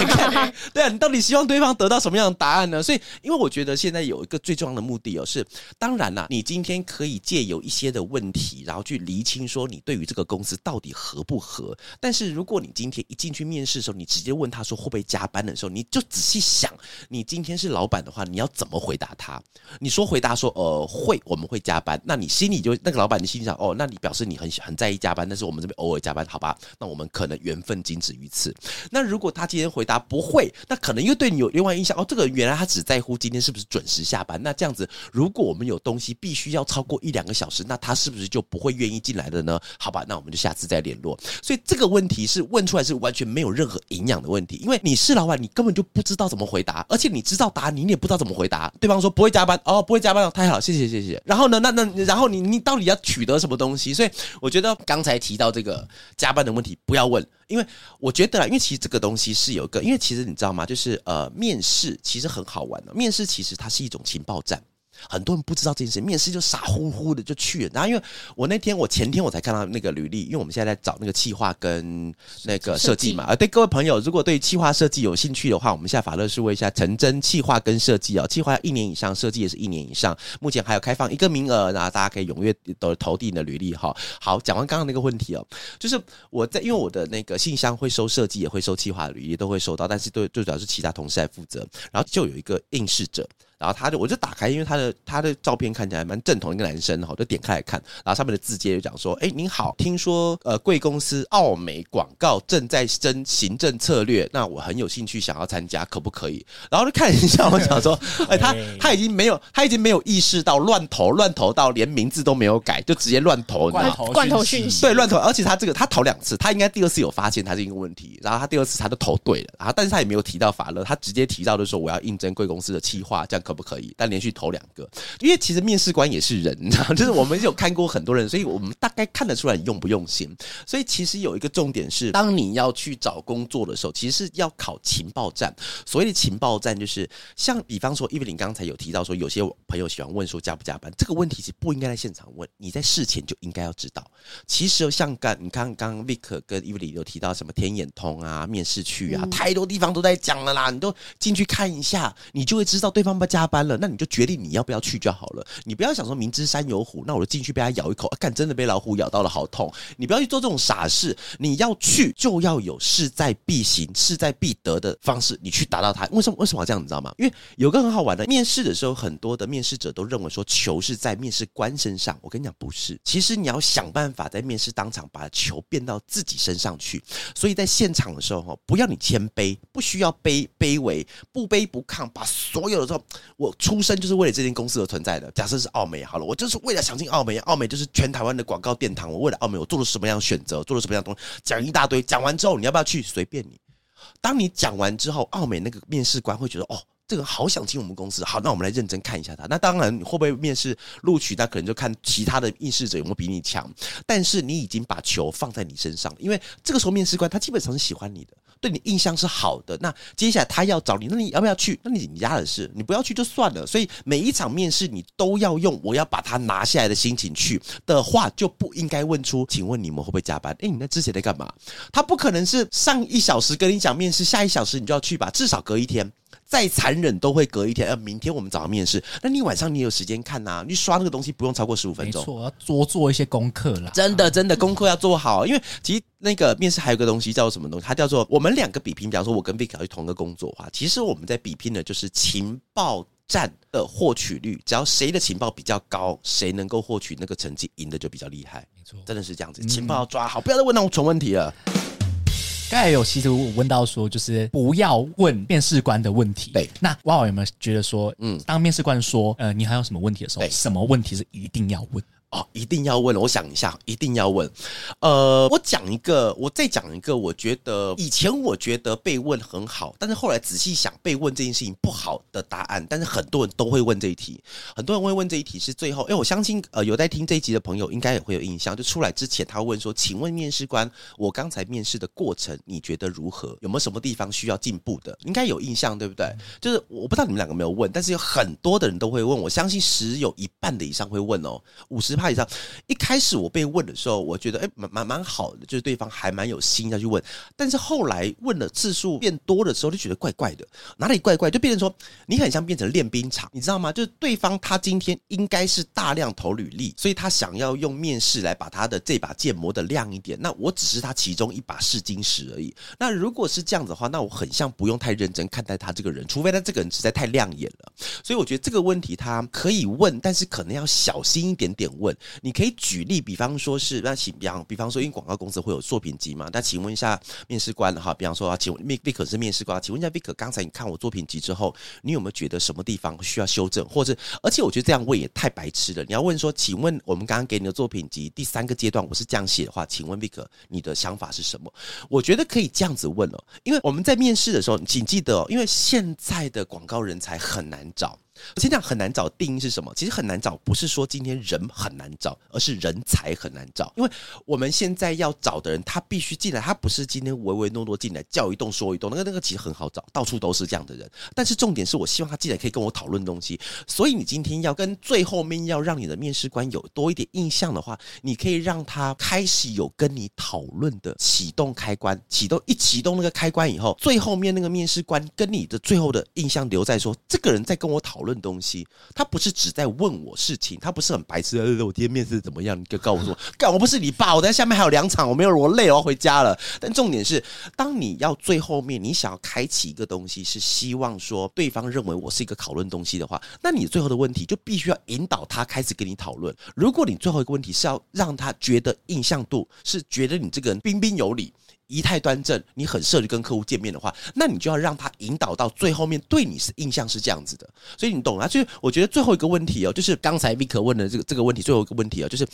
对啊，你到底希望对方得到什么样的答案呢？所以，因为我觉得现在有一个最重要的目的哦，是当然啦，你今天可以借由一些的问题，然后去厘清说你对于这个公司到底合不合。但是如如果你今天一进去面试的时候，你直接问他说会不会加班的时候，你就仔细想，你今天是老板的话，你要怎么回答他？你说回答说呃会，我们会加班，那你心里就那个老板，你心里想哦，那你表示你很很在意加班，但是我们这边偶尔加班，好吧？那我们可能缘分仅止于此。那如果他今天回答不会，那可能又对你有另外印象哦，这个原来他只在乎今天是不是准时下班。那这样子，如果我们有东西必须要超过一两个小时，那他是不是就不会愿意进来的呢？好吧，那我们就下次再联络。所以这个问题是问出来是完全没有任何营养的问题，因为你是老板，你根本就不知道怎么回答，而且你知道答案，你也不知道怎么回答。对方说不会加班，哦，不会加班哦，太好，谢谢谢谢。然后呢，那那然后你你到底要取得什么东西？所以我觉得刚才提到这个加班的问题，不要问，因为我觉得，因为其实这个东西是有一个，因为其实你知道吗？就是呃，面试其实很好玩的，面试其实它是一种情报站。很多人不知道这件事，面试就傻乎乎的就去了。然后因为我那天我前天我才看到那个履历，因为我们现在在找那个企划跟那个设计嘛。啊，对各位朋友，如果对企划设计有兴趣的话，我们现在法乐是问一下陈真企划跟设计哦，企划一年以上，设计也是一年以上。目前还有开放一个名额，然后大家可以踊跃的投递你的履历哈。好，讲完刚刚那个问题哦，就是我在因为我的那个信箱会收设计，也会收企划履历，都会收到，但是对最主要是其他同事来负责。然后就有一个应试者。然后他就我就打开，因为他的他的照片看起来蛮正统一个男生哈，就点开来看。然后上面的字节就讲说：“哎，您好，听说呃贵公司奥美广告正在征行政策略，那我很有兴趣想要参加，可不可以？”然后就看一下，我想说：“ 哎，他他已经没有他已经没有意识到乱投乱投到连名字都没有改，就直接乱投，罐头罐头讯息对乱投。而且他这个他投两次，他应该第二次有发现他是一个问题，然后他第二次他都投对了，然后但是他也没有提到法乐，他直接提到就说我要应征贵公司的企划，这样可不可以？但连续。投两个，因为其实面试官也是人，你知道，就是我们有看过很多人，所以我们大概看得出来你用不用心。所以其实有一个重点是，当你要去找工作的时候，其实是要考情报站。所谓的情报站，就是像比方说，伊芙琳刚才有提到说，有些朋友喜欢问说加不加班，这个问题是不应该在现场问，你在事前就应该要知道。其实像刚你看刚刚 Vic 跟伊芙琳有提到什么天眼通啊、面试区啊，太多地方都在讲了啦，你都进去看一下，你就会知道对方不加班了，那你就。决定你要不要去就好了，你不要想说明知山有虎，那我就进去被它咬一口，干真的被老虎咬到了，好痛！你不要去做这种傻事，你要去就要有势在必行、势在必得的方式，你去达到它。为什么？为什么这样？你知道吗？因为有个很好玩的，面试的时候，很多的面试者都认为说球是在面试官身上。我跟你讲，不是，其实你要想办法在面试当场把球变到自己身上去。所以在现场的时候，哈，不要你谦卑，不需要卑卑微，不卑不亢，把所有的时候，我出生就是。为了这间公司而存在的。假设是奥美好了，我就是为了想进奥美，奥美就是全台湾的广告殿堂。我为了奥美，我做了什么样的选择，做了什么样的东西，讲一大堆。讲完之后，你要不要去？随便你。当你讲完之后，奥美那个面试官会觉得，哦，这个人好想进我们公司。好，那我们来认真看一下他。那当然，你会不会面试录取？那可能就看其他的应试者有没有比你强。但是你已经把球放在你身上，因为这个时候面试官他基本上是喜欢你的。对你印象是好的，那接下来他要找你，那你要不要去？那你你家的事，你不要去就算了。所以每一场面试你都要用我要把它拿下来的心情去的话，就不应该问出，请问你们会不会加班？哎，你那之前在干嘛？他不可能是上一小时跟你讲面试，下一小时你就要去吧？至少隔一天。再残忍都会隔一天，呃，明天我们早上面试，那你晚上你有时间看呐？你刷那个东西不用超过十五分钟，没错，要多做一些功课啦。真的，真的功课要做好，因为其实那个面试还有个东西叫做什么东西？它叫做我们两个比拼。比方说，我跟 Vicky 去同个工作的话，其实我们在比拼的就是情报站的获取率。只要谁的情报比较高，谁能够获取那个成绩，赢的就比较厉害。没错，真的是这样子，情报要抓好，不要再问那种蠢问题了。刚才有其实我问到说，就是不要问面试官的问题。对，那哇有没有觉得说，嗯，当面试官说，呃，你还有什么问题的时候，什么问题是一定要问？哦，一定要问！我想一下，一定要问。呃，我讲一个，我再讲一个。我觉得以前我觉得被问很好，但是后来仔细想，被问这件事情不好的答案。但是很多人都会问这一题，很多人会问这一题是最后。因为我相信，呃，有在听这一集的朋友应该也会有印象。就出来之前，他问说：“请问面试官，我刚才面试的过程你觉得如何？有没有什么地方需要进步的？应该有印象，对不对？就是我不知道你们两个没有问，但是有很多的人都会问。我相信十有一半的以上会问哦，五十。趴以上。一开始我被问的时候，我觉得哎，蛮蛮蛮好的，就是对方还蛮有心要去问。但是后来问的次数变多的时候，就觉得怪怪的，哪里怪怪？就变成说你很像变成练兵场，你知道吗？就是对方他今天应该是大量投履历，所以他想要用面试来把他的这把剑磨得亮一点。那我只是他其中一把试金石而已。那如果是这样子的话，那我很像不用太认真看待他这个人，除非他这个人实在太亮眼了。所以我觉得这个问题他可以问，但是可能要小心一点点问。你可以举例，比方说是那请比方，比方说因为广告公司会有作品集嘛，那请问一下面试官哈，比方说啊，请问 Vic 是面试官，请问一下 Vic，刚才你看我作品集之后，你有没有觉得什么地方需要修正？或者，而且我觉得这样问也太白痴了。你要问说，请问我们刚刚给你的作品集第三个阶段，我是这样写的话，请问 Vic，你的想法是什么？我觉得可以这样子问了，因为我们在面试的时候，请记得，因为现在的广告人才很难找。而且这样很难找定义是什么？其实很难找，不是说今天人很难找，而是人才很难找。因为我们现在要找的人，他必须进来，他不是今天唯唯诺诺进来叫一动说一动，那个那个其实很好找，到处都是这样的人。但是重点是我希望他进来可以跟我讨论东西。所以你今天要跟最后面要让你的面试官有多一点印象的话，你可以让他开始有跟你讨论的启动开关，启动一启动那个开关以后，最后面那个面试官跟你的最后的印象留在说，这个人在跟我讨论。论东西，他不是只在问我事情，他不是很白痴的。我今天面试怎么样？你就告诉我说，干我不是你爸，我在下面还有两场，我没有，我累，我要回家了。但重点是，当你要最后面，你想要开启一个东西，是希望说对方认为我是一个讨论东西的话，那你最后的问题就必须要引导他开始跟你讨论。如果你最后一个问题是要让他觉得印象度是觉得你这个人彬彬有礼。仪态端正，你很适合跟客户见面的话，那你就要让他引导到最后面对你是印象是这样子的，所以你懂啊？就是我觉得最后一个问题哦，就是刚才 Vick 问的这个这个问题，最后一个问题哦，就是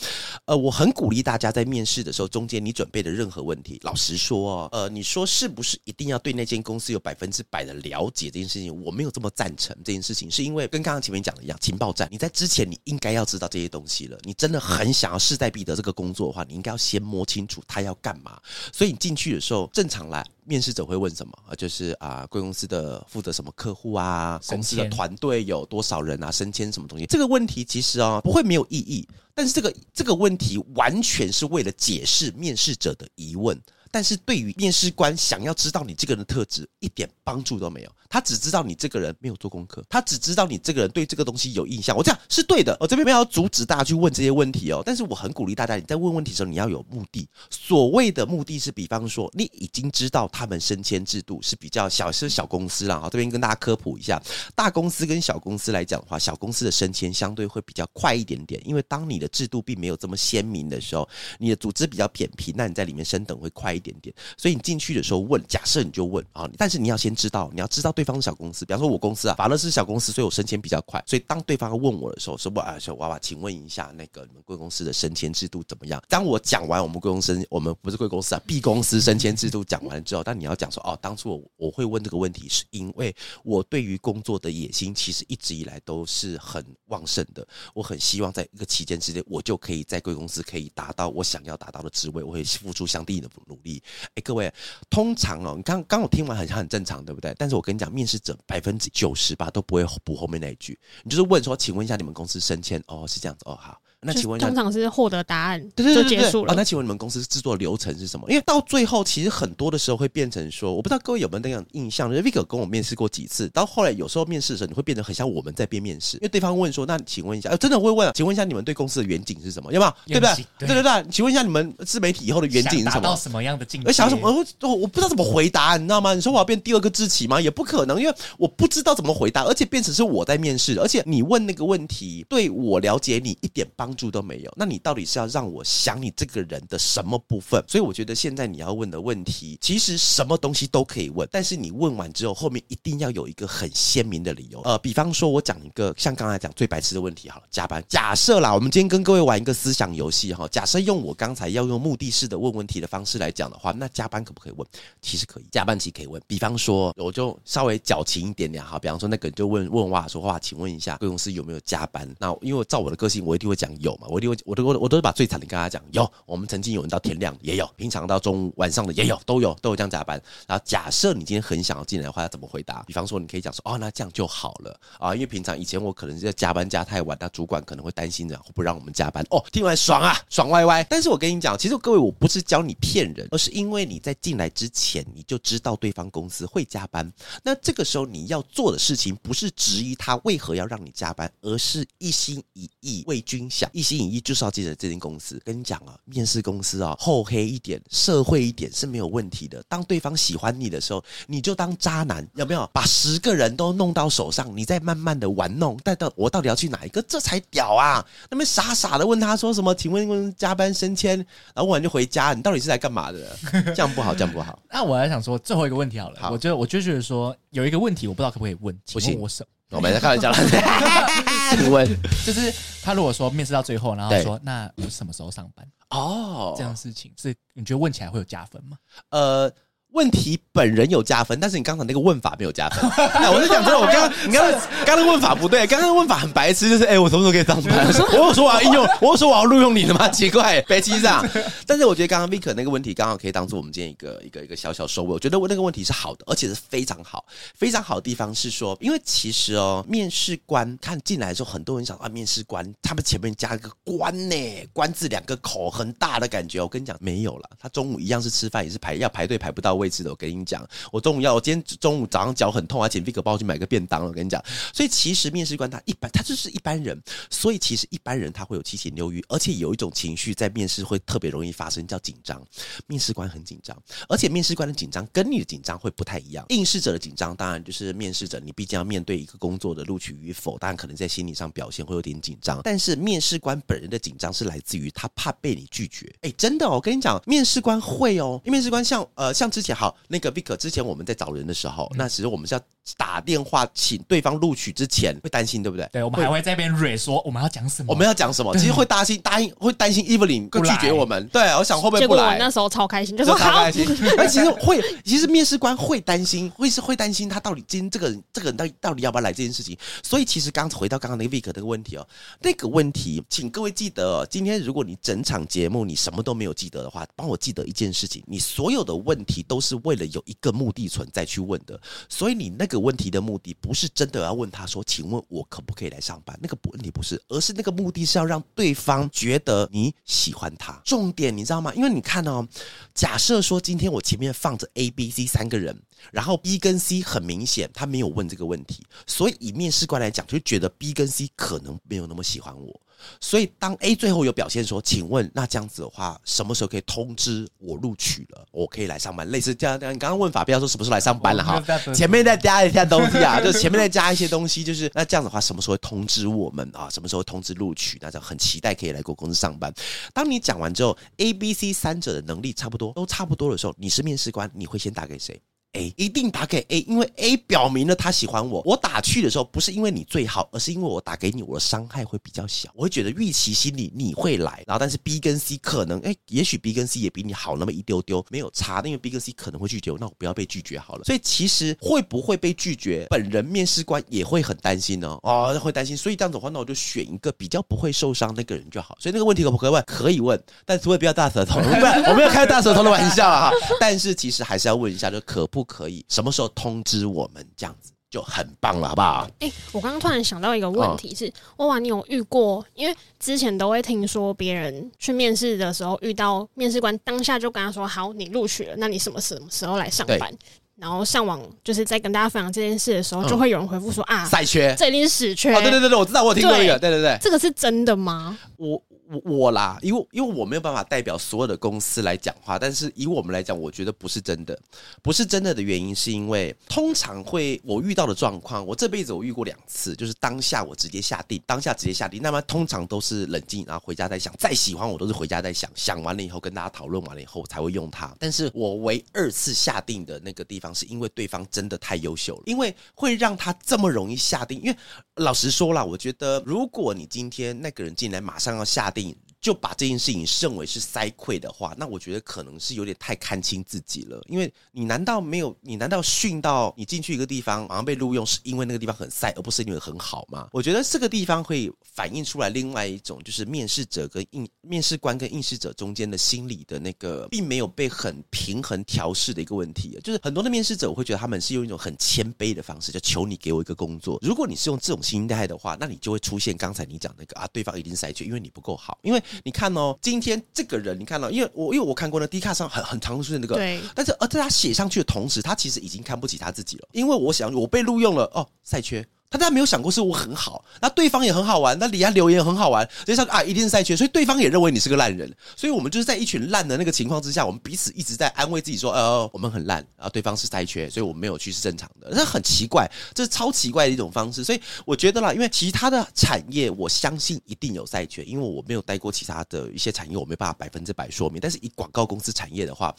呃，我很鼓励大家在面试的时候，中间你准备的任何问题，老实说哦，呃，你说是不是一定要对那间公司有百分之百的了解这件事情？我没有这么赞成这件事情，是因为跟刚刚前面讲的一样，情报站，你在之前你应该要知道这些东西了。你真的很想要势在必得这个工作的话，你应该要先摸清楚他要干嘛。所以你进去的时候，正常。来，面试者会问什么？啊，就是啊，贵公司的负责什么客户啊？公司的团队有多少人啊？升迁什么东西？这个问题其实啊，不会没有意义。但是这个这个问题完全是为了解释面试者的疑问。但是对于面试官想要知道你这个人的特质，一点帮助都没有。他只知道你这个人没有做功课，他只知道你这个人对这个东西有印象。我这样是对的，我这边没有阻止大家去问这些问题哦。但是我很鼓励大家，你在问问题的时候，你要有目的。所谓的目的是，比方说，你已经知道他们升迁制度是比较小，是小公司了。啊，这边跟大家科普一下，大公司跟小公司来讲的话，小公司的升迁相对会比较快一点点，因为当你的制度并没有这么鲜明的时候，你的组织比较扁平，那你在里面升等会快一点点点。所以你进去的时候问，假设你就问啊，但是你要先知道，你要知道对方是小公司，比方说我公司啊，法乐是小公司，所以我升迁比较快。所以当对方问我的时候，说不啊，小娃娃，请问一下，那个你们贵公司的升迁制度怎么样？当我讲完我们贵公司，我们不是贵公司啊，B 公司升迁制度讲完之后，但你要讲说哦，当初我我会问这个问题，是因为我对于工作的野心其实一直以来都是很旺盛的，我很希望在一个期间之内，我就可以在贵公司可以达到我想要达到的职位，我会付出相对应的努力。哎，各位，通常哦，你刚刚我听完好像很正常，对不对？但是我跟你讲，面试者百分之九十八都不会补后面那一句，你就是问说，请问一下你们公司升迁哦，是这样子哦，好。那请问一下，通常是获得答案就结束了。那请问你们公司制作流程是什么？因为到最后，其实很多的时候会变成说，我不知道各位有没有那样印象就是？Vick 跟我面试过几次，到后来有时候面试的时候，你会变得很像我们在边面试，因为对方问说：“那请问一下，真的会问，请问一下你们对公司的远景是什么？有没有？对不对？对对对，请问一下你们自媒体以后的远景是什么？到什么样的境界？想什么？我我不知道怎么回答，你知道吗？你说我要变第二个志奇吗？也不可能，因为我不知道怎么回答，而且变成是我在面试，而且你问那个问题对我了解你一点帮帮助都没有。那你到底是要让我想你这个人的什么部分？所以我觉得现在你要问的问题，其实什么东西都可以问，但是你问完之后，后面一定要有一个很鲜明的理由。呃，比方说，我讲一个像刚才讲最白痴的问题，好了，加班。假设啦，我们今天跟各位玩一个思想游戏哈。假设用我刚才要用目的式的问问题的方式来讲的话，那加班可不可以问？其实可以，加班期可以问。比方说，我就稍微矫情一点点哈。比方说，那个人就问问话说话，请问一下贵公司有没有加班？那因为照我的个性，我一定会讲有嘛，我一定会，我都我我都是把最惨的跟他讲，有，我们曾经有人到天亮也有，平常到中午晚上的也有，都有都有这样加班。然后假设你今天很想要进来的话，要怎么回答？比方说你可以讲说，哦，那这样就好了啊，因为平常以前我可能是在加班加太晚，那主管可能会担心的，不让我们加班。哦，听完爽啊，爽歪歪。但是我跟你讲，其实各位我不是教你骗人，而是因为你在进来之前你就知道对方公司会加班，那这个时候你要做的事情不是质疑他为何要让你加班，而是一心一意为君想，一心一意就是要进来这间公司。跟你讲啊，面试公司啊，厚黑一点，社会一点是没有问题的。当对方喜欢你的时候，你就当渣男，有没有？把十个人都弄到手上，你再慢慢的玩弄，带到我到底要去哪一个，这才屌啊！那边傻傻的问他说什么？请问问加班升迁，然后问完就回家，你到底是来干嘛的？这样不好，这样不好。那我还想说最后一个问题好了，我觉得我就觉得说有一个问题，我不知道可不可以问，不行，我什 我没在开玩笑了。请问，就是他如果说面试到最后，然后说那我什么时候上班？哦，这样事情是你觉得问起来会有加分吗？呃。问题本人有加分，但是你刚才那个问法没有加分。我是讲真的，我刚刚你刚刚刚刚问法不对，刚刚问法很白痴，就是哎，我什么时候可以上班？我有说我要应用，我有说我要录用你的吗？奇怪，白痴这样。但是我觉得刚刚 Vick 那个问题刚好可以当做我们今天一个一个一个小小收尾。我觉得我那个问题是好的，而且是非常好，非常好的地方是说，因为其实哦，面试官看进来的时候，很多人想啊，面试官他们前面加一个官呢，官字两个口很大的感觉。我跟你讲，没有了，他中午一样是吃饭，也是排要排队排不到。位置的，我跟你讲，我中午要，我今天中午早上脚很痛啊，请 Vick 帮我去买个便当了。我跟你讲，所以其实面试官他一般，他就是一般人，所以其实一般人他会有七情六欲，而且有一种情绪在面试会特别容易发生，叫紧张。面试官很紧张，而且面试官的紧张跟你的紧张会不太一样。应试者的紧张，当然就是面试者，你毕竟要面对一个工作的录取与否，当然可能在心理上表现会有点紧张。但是面试官本人的紧张是来自于他怕被你拒绝。哎，真的，我跟你讲，面试官会哦，面试官像呃像之前。好，那个 Vick 之前我们在找人的时候，那其实我们是要打电话请对方录取之前会担心，对不对？对，我们还会在边蕊说我们要讲什么，我们要讲什么，其实会担心答应会担心 Evelyn 会拒绝我们。对，我想会不会不来？那时候超开心，就说超开心。那其实会，其实面试官会担心，会是会担心他到底今天这个人这个人到底到底要不要来这件事情。所以其实刚回到刚刚那个 Vick 那个问题哦，那个问题，请各位记得，今天如果你整场节目你什么都没有记得的话，帮我记得一件事情，你所有的问题都都是为了有一。个目的存在去问的，所以你那个问题的目的不是真的要问他说，请问我可不可以来上班？那个不问题不是，而是那个目的是要让对方觉得你喜欢他。重点你知道吗？因为你看哦，假设说今天我前面放着 A、B、C 三个人，然后 B 跟 C 很明显他没有问这个问题，所以以面试官来讲，就觉得 B 跟 C 可能没有那么喜欢我。所以，当 A 最后有表现说：“请问，那这样子的话，什么时候可以通知我录取了？我可以来上班？”类似这样，这样。你刚刚问法，不要说什么时候来上班了哈，前面再加一下东西啊，就前面再加一些东西，就是那这样的话，什么时候会通知我们啊？什么时候通知录取？那就很期待可以来过公司上班。当你讲完之后，A、B、C 三者的能力差不多，都差不多的时候，你是面试官，你会先打给谁？A 一定打给 A，因为 A 表明了他喜欢我。我打去的时候，不是因为你最好，而是因为我打给你，我的伤害会比较小。我会觉得预期心里你会来，然后但是 B 跟 C 可能，哎，也许 B 跟 C 也比你好那么一丢丢，没有差。因为 B 跟 C 可能会拒绝我，那我不要被拒绝好了。所以其实会不会被拒绝，本人面试官也会很担心哦，哦，会担心。所以这样子的话，那我就选一个比较不会受伤那个人就好。所以那个问题可不可以问？可以问，但是会不要大舌头，不我没有开大舌头的玩笑啊。但是其实还是要问一下，就可不可以？什么时候？通知我们这样子就很棒了，好不好？哎，我刚刚突然想到一个问题是，哇，你有遇过？因为之前都会听说别人去面试的时候遇到面试官当下就跟他说：“好，你录取了，那你什么什么时候来上班？”然后上网就是在跟大家分享这件事的时候，就会有人回复说：“啊，赛缺，这一定是死缺。”哦，对对对对，我知道，我听过一个，对对对，这个是真的吗？我。我我啦，因为因为我没有办法代表所有的公司来讲话，但是以我们来讲，我觉得不是真的，不是真的的原因是因为通常会我遇到的状况，我这辈子我遇过两次，就是当下我直接下定，当下直接下定，那么通常都是冷静，然后回家再想，再喜欢我都是回家再想，想完了以后跟大家讨论完了以后才会用它。但是我唯二次下定的那个地方，是因为对方真的太优秀了，因为会让他这么容易下定。因为老实说了，我觉得如果你今天那个人进来马上要下定。定就把这件事情认为是塞溃的话，那我觉得可能是有点太看清自己了。因为你难道没有？你难道训到你进去一个地方马上被录用，是因为那个地方很塞，而不是因为很好吗？我觉得这个地方会反映出来另外一种，就是面试者跟应面试官跟应试者中间的心理的那个，并没有被很平衡调试的一个问题。就是很多的面试者，我会觉得他们是用一种很谦卑的方式，就求你给我一个工作。如果你是用这种心态的话，那你就会出现刚才你讲那个啊，对方一定塞缺，因为你不够好。因为你看哦，今天这个人，你看到，因为我因为我看过那 D 卡上很很常出现那个，对，但是而在他写上去的同时，他其实已经看不起他自己了。因为我想，我被录用了，哦，赛缺。他当然没有想过是我很好，那对方也很好玩，那底下留言很好玩，就像啊，一定是赛缺，所以对方也认为你是个烂人，所以我们就是在一群烂的那个情况之下，我们彼此一直在安慰自己说，呃，我们很烂，然后对方是赛缺，所以我们没有去是正常的，那很奇怪，这是超奇怪的一种方式，所以我觉得啦，因为其他的产业，我相信一定有赛缺，因为我没有待过其他的一些产业，我没办法百分之百说明，但是以广告公司产业的话，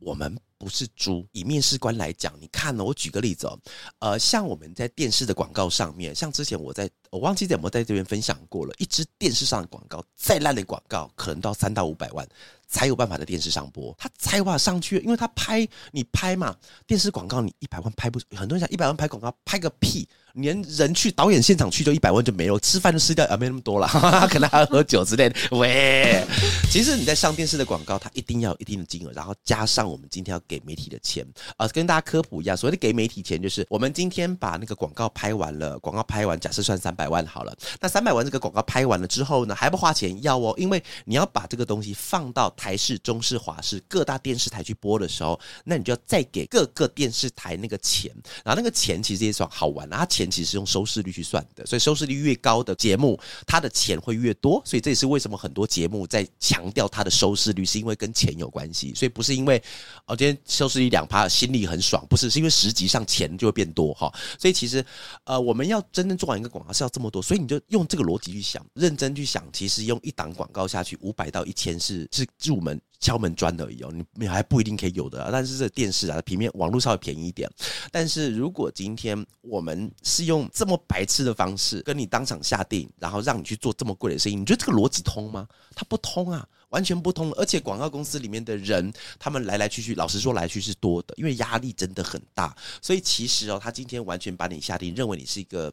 我们。不是猪。以面试官来讲，你看呢？我举个例子哦，呃，像我们在电视的广告上面，像之前我在我忘记有没在这边分享过了，一支电视上的广告，再烂的广告，可能到三到五百万才有办法在电视上播。他才有办法上去，因为他拍你拍嘛，电视广告你一百万拍不，很多人讲一百万拍广告拍个屁，连人去导演现场去就一百万就没了，吃饭都吃掉啊，没那么多了，哈 哈可能还要喝酒之类的。喂，其实你在上电视的广告，它一定要有一定的金额，然后加上我们今天要。给媒体的钱啊，跟大家科普一下，所谓的给媒体钱，就是我们今天把那个广告拍完了，广告拍完，假设算三百万好了。那三百万这个广告拍完了之后呢，还不花钱？要哦，因为你要把这个东西放到台式、中式、华式各大电视台去播的时候，那你就要再给各个电视台那个钱。然后那个钱其实也算好玩啊，它钱其实是用收视率去算的，所以收视率越高的节目，它的钱会越多。所以这也是为什么很多节目在强调它的收视率，是因为跟钱有关系，所以不是因为哦今天。收视率两趴，心里很爽，不是？是因为实际上钱就会变多哈。所以其实，呃，我们要真正做完一个广告是要这么多，所以你就用这个逻辑去想，认真去想，其实用一档广告下去，五百到一千是是入门敲门砖而已哦，你你还不一定可以有的。但是这电视啊，平面网络稍微便宜一点。但是如果今天我们是用这么白痴的方式跟你当场下定，然后让你去做这么贵的生意，你觉得这个逻辑通吗？它不通啊。完全不通，而且广告公司里面的人，他们来来去去，老实说来去是多的，因为压力真的很大。所以其实哦，他今天完全把你下定，认为你是一个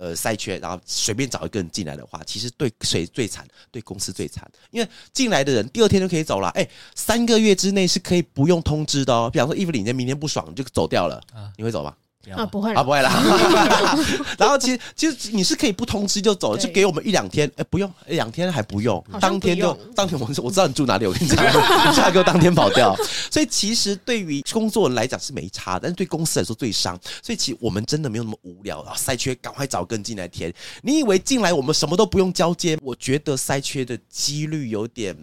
呃赛缺，然后随便找一个人进来的话，其实对谁最惨？对公司最惨，因为进来的人第二天就可以走了。哎，三个月之内是可以不用通知的哦。比方说，衣服领件明天不爽你就走掉了，你会走吗？啊，不会啊，不会啦。然后其实其实你是可以不通知就走，就给我们一两天，哎，不用两天还不用，当天就当天我我知道你住哪里，我跟你讲，你 下给我当天跑掉。所以其实对于工作人来讲是没差，但是对公司来说最伤。所以其实我们真的没有那么无聊啊，塞缺赶快找个人进来填。你以为进来我们什么都不用交接？我觉得塞缺的几率有点。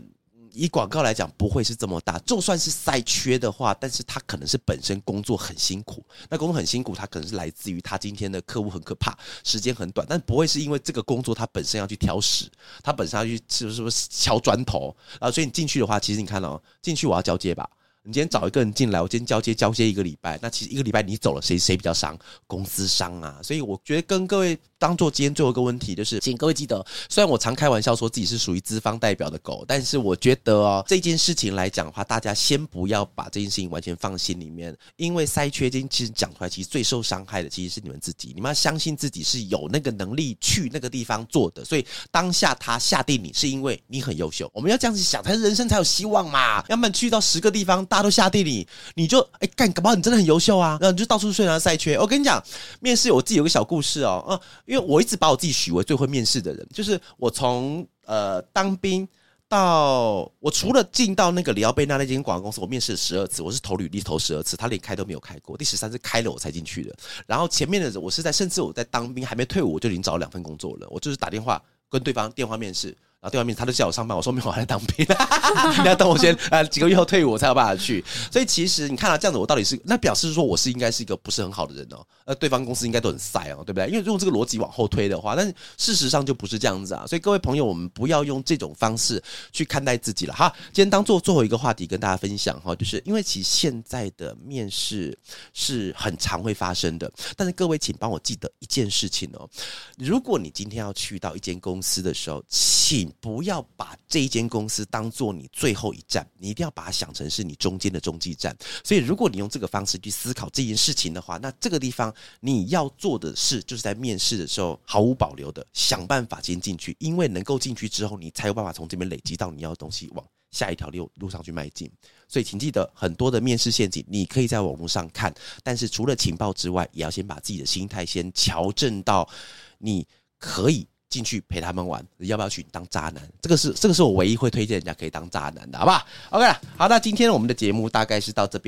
以广告来讲，不会是这么大。就算是赛缺的话，但是他可能是本身工作很辛苦。那工作很辛苦，他可能是来自于他今天的客户很可怕，时间很短，但不会是因为这个工作他本身要去挑屎，他本身要去是是不是敲砖头啊？所以你进去的话，其实你看到进去我要交接吧。你今天找一个人进来，我今天交接交接一个礼拜，那其实一个礼拜你走了，谁谁比较伤？公司伤啊！所以我觉得跟各位当做今天最后一个问题，就是请各位记得，虽然我常开玩笑说自己是属于资方代表的狗，但是我觉得哦，这件事情来讲的话，大家先不要把这件事情完全放心里面，因为塞缺金其实讲出来，其实最受伤害的其实是你们自己，你们要相信自己是有那个能力去那个地方做的，所以当下他下定你是因为你很优秀，我们要这样子想，才人生才有希望嘛，要不然去到十个地方。大都下地里，你就哎干，搞不好你真的很优秀啊！然后你就到处睡啊，赛圈。我跟你讲，面试我自己有个小故事哦，嗯，因为我一直把我自己许为最会面试的人，就是我从呃当兵到我除了进到那个里奥贝纳那间广告公司，我面试了十二次，我是投履历投十二次，他连开都没有开过，第十三次开了我才进去的。然后前面的我是在，甚至我在当兵还没退伍，我就已经找了两份工作了，我就是打电话跟对方电话面试。然后对外面他都叫我上班，我说没有，我还在当兵，你要等我先呃几个月后退伍，我才有办法去。所以其实你看啊这样子，我到底是那表示说我是应该是一个不是很好的人哦。呃，对方公司应该都很晒哦，对不对？因为用这个逻辑往后推的话，但事实上就不是这样子啊。所以各位朋友，我们不要用这种方式去看待自己了哈。今天当做最后一个话题跟大家分享哈，就是因为其实现在的面试是很常会发生的，但是各位请帮我记得一件事情哦，如果你今天要去到一间公司的时候，请。不要把这一间公司当做你最后一站，你一定要把它想成是你中间的中继站。所以，如果你用这个方式去思考这件事情的话，那这个地方你要做的事，就是在面试的时候毫无保留的想办法先进去，因为能够进去之后，你才有办法从这边累积到你要的东西，往下一条路路上去迈进。所以，请记得很多的面试陷阱，你可以在网络上看，但是除了情报之外，也要先把自己的心态先调整到你可以。进去陪他们玩，要不要去当渣男？这个是这个是我唯一会推荐人家可以当渣男的，好不好？OK，好，那今天我们的节目大概是到这边。